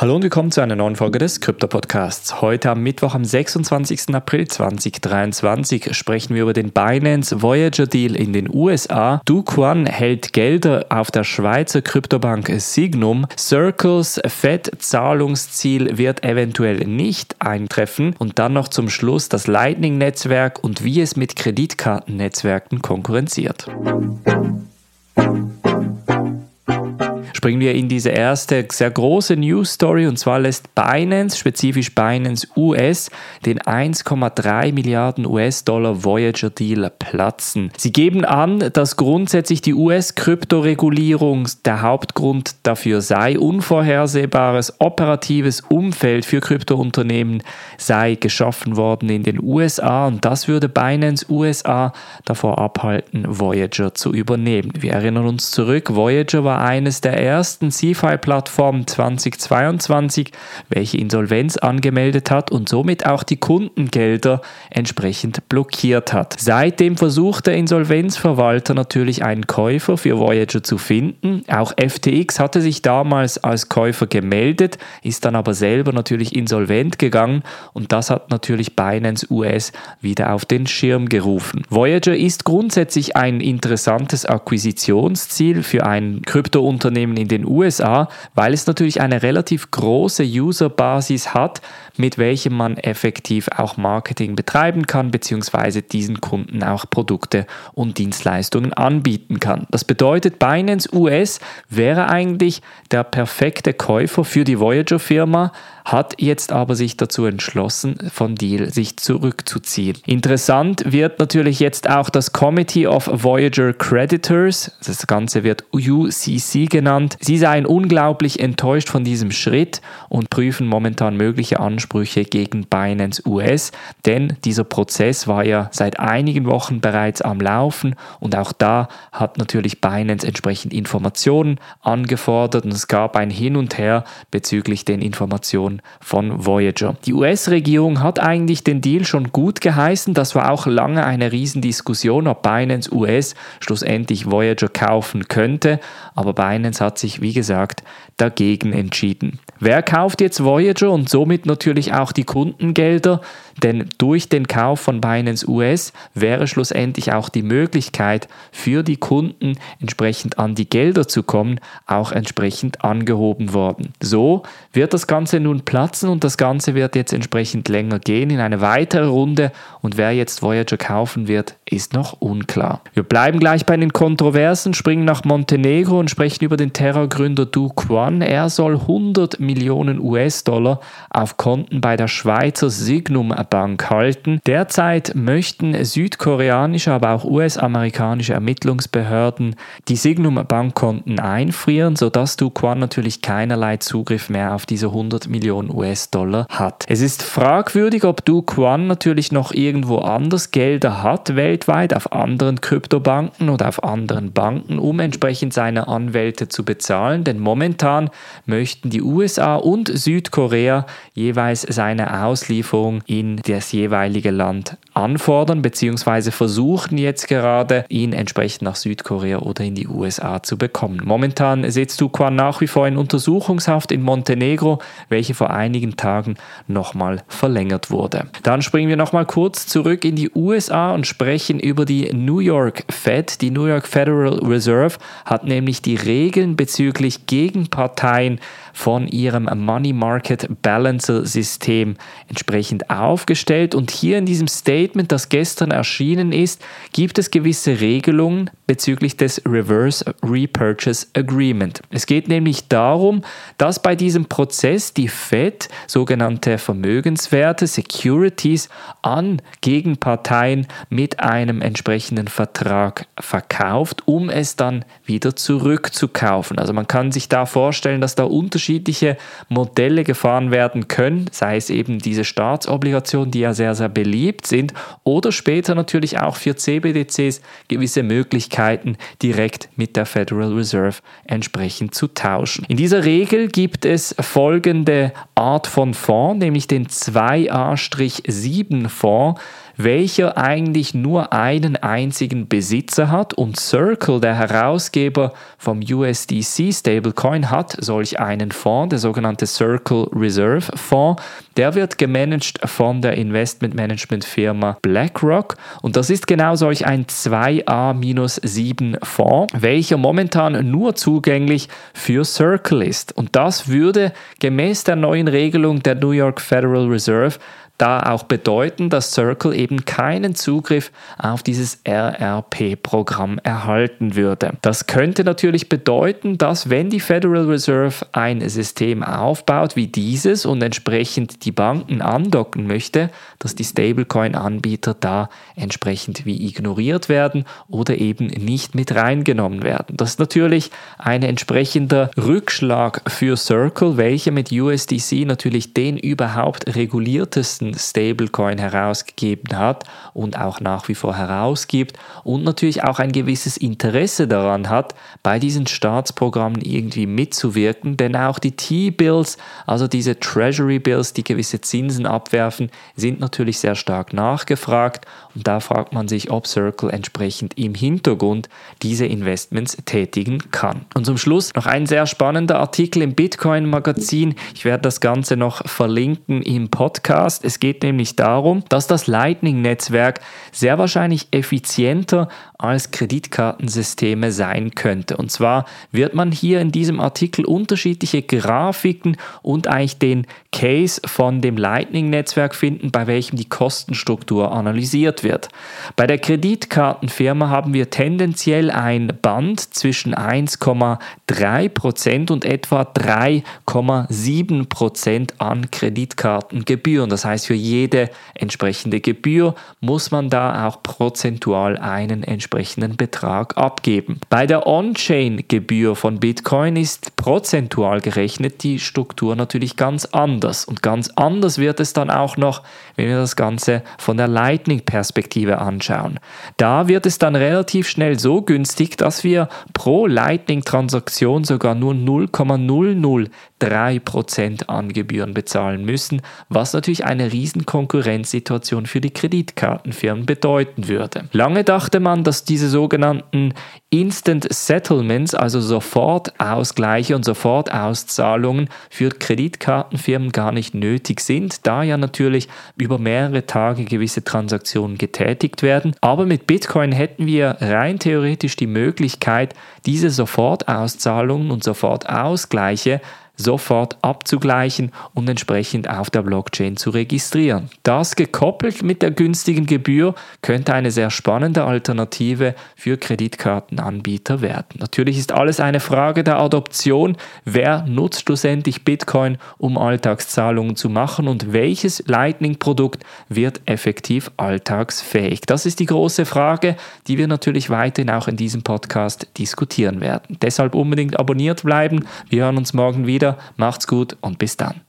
Hallo und willkommen zu einer neuen Folge des Krypto-Podcasts. Heute am Mittwoch, am 26. April 2023, sprechen wir über den Binance Voyager Deal in den USA. Du Quan hält Gelder auf der Schweizer Kryptobank Signum. Circles Fed-Zahlungsziel wird eventuell nicht eintreffen. Und dann noch zum Schluss das Lightning-Netzwerk und wie es mit Kreditkartennetzwerken konkurrenziert springen wir in diese erste sehr große News Story und zwar lässt Binance, spezifisch Binance US, den 1,3 Milliarden US-Dollar Voyager Deal platzen. Sie geben an, dass grundsätzlich die US-Kryptoregulierung der Hauptgrund dafür sei, unvorhersehbares operatives Umfeld für Kryptounternehmen sei geschaffen worden in den USA und das würde Binance USA davor abhalten, Voyager zu übernehmen. Wir erinnern uns zurück, Voyager war eines der ersten CFI-Plattform 2022, welche Insolvenz angemeldet hat und somit auch die Kundengelder entsprechend blockiert hat. Seitdem versucht der Insolvenzverwalter natürlich einen Käufer für Voyager zu finden. Auch FTX hatte sich damals als Käufer gemeldet, ist dann aber selber natürlich insolvent gegangen und das hat natürlich Binance US wieder auf den Schirm gerufen. Voyager ist grundsätzlich ein interessantes Akquisitionsziel für ein Kryptounternehmen in den USA, weil es natürlich eine relativ große Userbasis hat, mit welchem man effektiv auch Marketing betreiben kann, beziehungsweise diesen Kunden auch Produkte und Dienstleistungen anbieten kann. Das bedeutet, Binance US wäre eigentlich der perfekte Käufer für die Voyager-Firma, hat jetzt aber sich dazu entschlossen, von Deal sich zurückzuziehen. Interessant wird natürlich jetzt auch das Committee of Voyager Creditors, das Ganze wird UCC genannt. Sie seien unglaublich enttäuscht von diesem Schritt und prüfen momentan mögliche Ansprüche gegen Binance US, denn dieser Prozess war ja seit einigen Wochen bereits am Laufen und auch da hat natürlich Binance entsprechend Informationen angefordert und es gab ein Hin und Her bezüglich den Informationen von Voyager. Die US-Regierung hat eigentlich den Deal schon gut geheißen. Das war auch lange eine Riesendiskussion, ob Binance US schlussendlich Voyager kaufen könnte. Aber Binance hat sich, wie gesagt, dagegen entschieden. Wer kauft jetzt Voyager und somit natürlich auch die Kundengelder? Denn durch den Kauf von Binance US wäre schlussendlich auch die Möglichkeit für die Kunden entsprechend an die Gelder zu kommen, auch entsprechend angehoben worden. So wird das Ganze nun platzen und das Ganze wird jetzt entsprechend länger gehen in eine weitere Runde und wer jetzt Voyager kaufen wird, ist noch unklar. Wir bleiben gleich bei den Kontroversen, springen nach Montenegro und sprechen über den Terrorgründer Du Quan. Er soll 100 Millionen US-Dollar auf Konten bei der Schweizer Signum Bank halten. Derzeit möchten südkoreanische, aber auch US-amerikanische Ermittlungsbehörden die Signum Bankkonten einfrieren, sodass Duquan natürlich keinerlei Zugriff mehr auf diese 100 Millionen US-Dollar hat. Es ist fragwürdig, ob Duquan natürlich noch irgendwo anders Gelder hat weltweit auf anderen Kryptobanken oder auf anderen Banken, um entsprechend seine Anwälte zu bezahlen, denn momentan möchten die USA und Südkorea jeweils seine Auslieferung in das jeweilige Land anfordern bzw. versuchen jetzt gerade, ihn entsprechend nach Südkorea oder in die USA zu bekommen. Momentan sitzt Duquan nach wie vor in Untersuchungshaft in Montenegro, welche vor einigen Tagen nochmal verlängert wurde. Dann springen wir nochmal kurz zurück in die USA und sprechen über die New York Fed. Die New York Federal Reserve hat nämlich die Regeln bezüglich Gegenparteien Parteien von ihrem Money Market Balancer System entsprechend aufgestellt. Und hier in diesem Statement, das gestern erschienen ist, gibt es gewisse Regelungen bezüglich des Reverse Repurchase Agreement. Es geht nämlich darum, dass bei diesem Prozess die Fed sogenannte Vermögenswerte, Securities an Gegenparteien mit einem entsprechenden Vertrag verkauft, um es dann wieder zurückzukaufen. Also man kann sich da vorstellen, dass da unterschiedliche Modelle gefahren werden können, sei es eben diese Staatsobligationen, die ja sehr, sehr beliebt sind, oder später natürlich auch für CBDCs gewisse Möglichkeiten direkt mit der Federal Reserve entsprechend zu tauschen. In dieser Regel gibt es folgende Art von Fonds, nämlich den 2A-7 Fonds welcher eigentlich nur einen einzigen Besitzer hat und Circle, der Herausgeber vom USDC Stablecoin, hat solch einen Fonds, der sogenannte Circle Reserve Fonds. Der wird gemanagt von der Investmentmanagement-Firma BlackRock und das ist genau solch ein 2A-7 Fonds, welcher momentan nur zugänglich für Circle ist. Und das würde gemäß der neuen Regelung der New York Federal Reserve da auch bedeuten, dass Circle eben keinen Zugriff auf dieses RRP-Programm erhalten würde. Das könnte natürlich bedeuten, dass wenn die Federal Reserve ein System aufbaut wie dieses und entsprechend die Banken andocken möchte, dass die Stablecoin-Anbieter da entsprechend wie ignoriert werden oder eben nicht mit reingenommen werden. Das ist natürlich ein entsprechender Rückschlag für Circle, welcher mit USDC natürlich den überhaupt reguliertesten Stablecoin herausgegeben hat und auch nach wie vor herausgibt und natürlich auch ein gewisses Interesse daran hat, bei diesen Staatsprogrammen irgendwie mitzuwirken, denn auch die T-Bills, also diese Treasury Bills, die gewisse Zinsen abwerfen, sind natürlich sehr stark nachgefragt und da fragt man sich, ob Circle entsprechend im Hintergrund diese Investments tätigen kann. Und zum Schluss noch ein sehr spannender Artikel im Bitcoin Magazin. Ich werde das Ganze noch verlinken im Podcast. Es geht nämlich darum, dass das Lightning-Netzwerk sehr wahrscheinlich effizienter als Kreditkartensysteme sein könnte. Und zwar wird man hier in diesem Artikel unterschiedliche Grafiken und eigentlich den Case von dem Lightning-Netzwerk finden, bei welchem die Kostenstruktur analysiert wird. Bei der Kreditkartenfirma haben wir tendenziell ein Band zwischen 1,3% und etwa 3,7% an Kreditkartengebühren. Das heißt, für jede entsprechende Gebühr muss man da auch prozentual einen entsprechenden Betrag abgeben. Bei der On-Chain-Gebühr von Bitcoin ist prozentual gerechnet die Struktur natürlich ganz anders. Und ganz anders wird es dann auch noch, wenn wir das Ganze von der Lightning-Perspektive anschauen. Da wird es dann relativ schnell so günstig, dass wir pro Lightning-Transaktion sogar nur 0,003% an Gebühren bezahlen müssen, was natürlich eine Riesenkonkurrenzsituation für die Kreditkartenfirmen bedeuten würde. Lange dachte man, dass diese sogenannten Instant Settlements, also Sofortausgleiche und Sofortauszahlungen für Kreditkartenfirmen gar nicht nötig sind, da ja natürlich über mehrere Tage gewisse Transaktionen getätigt werden. Aber mit Bitcoin hätten wir rein theoretisch die Möglichkeit, diese Sofortauszahlungen und Sofortausgleiche sofort abzugleichen und entsprechend auf der Blockchain zu registrieren. Das gekoppelt mit der günstigen Gebühr könnte eine sehr spannende Alternative für Kreditkartenanbieter werden. Natürlich ist alles eine Frage der Adoption. Wer nutzt schlussendlich Bitcoin, um Alltagszahlungen zu machen und welches Lightning-Produkt wird effektiv alltagsfähig? Das ist die große Frage, die wir natürlich weiterhin auch in diesem Podcast diskutieren werden. Deshalb unbedingt abonniert bleiben. Wir hören uns morgen Macht's gut und bis dann.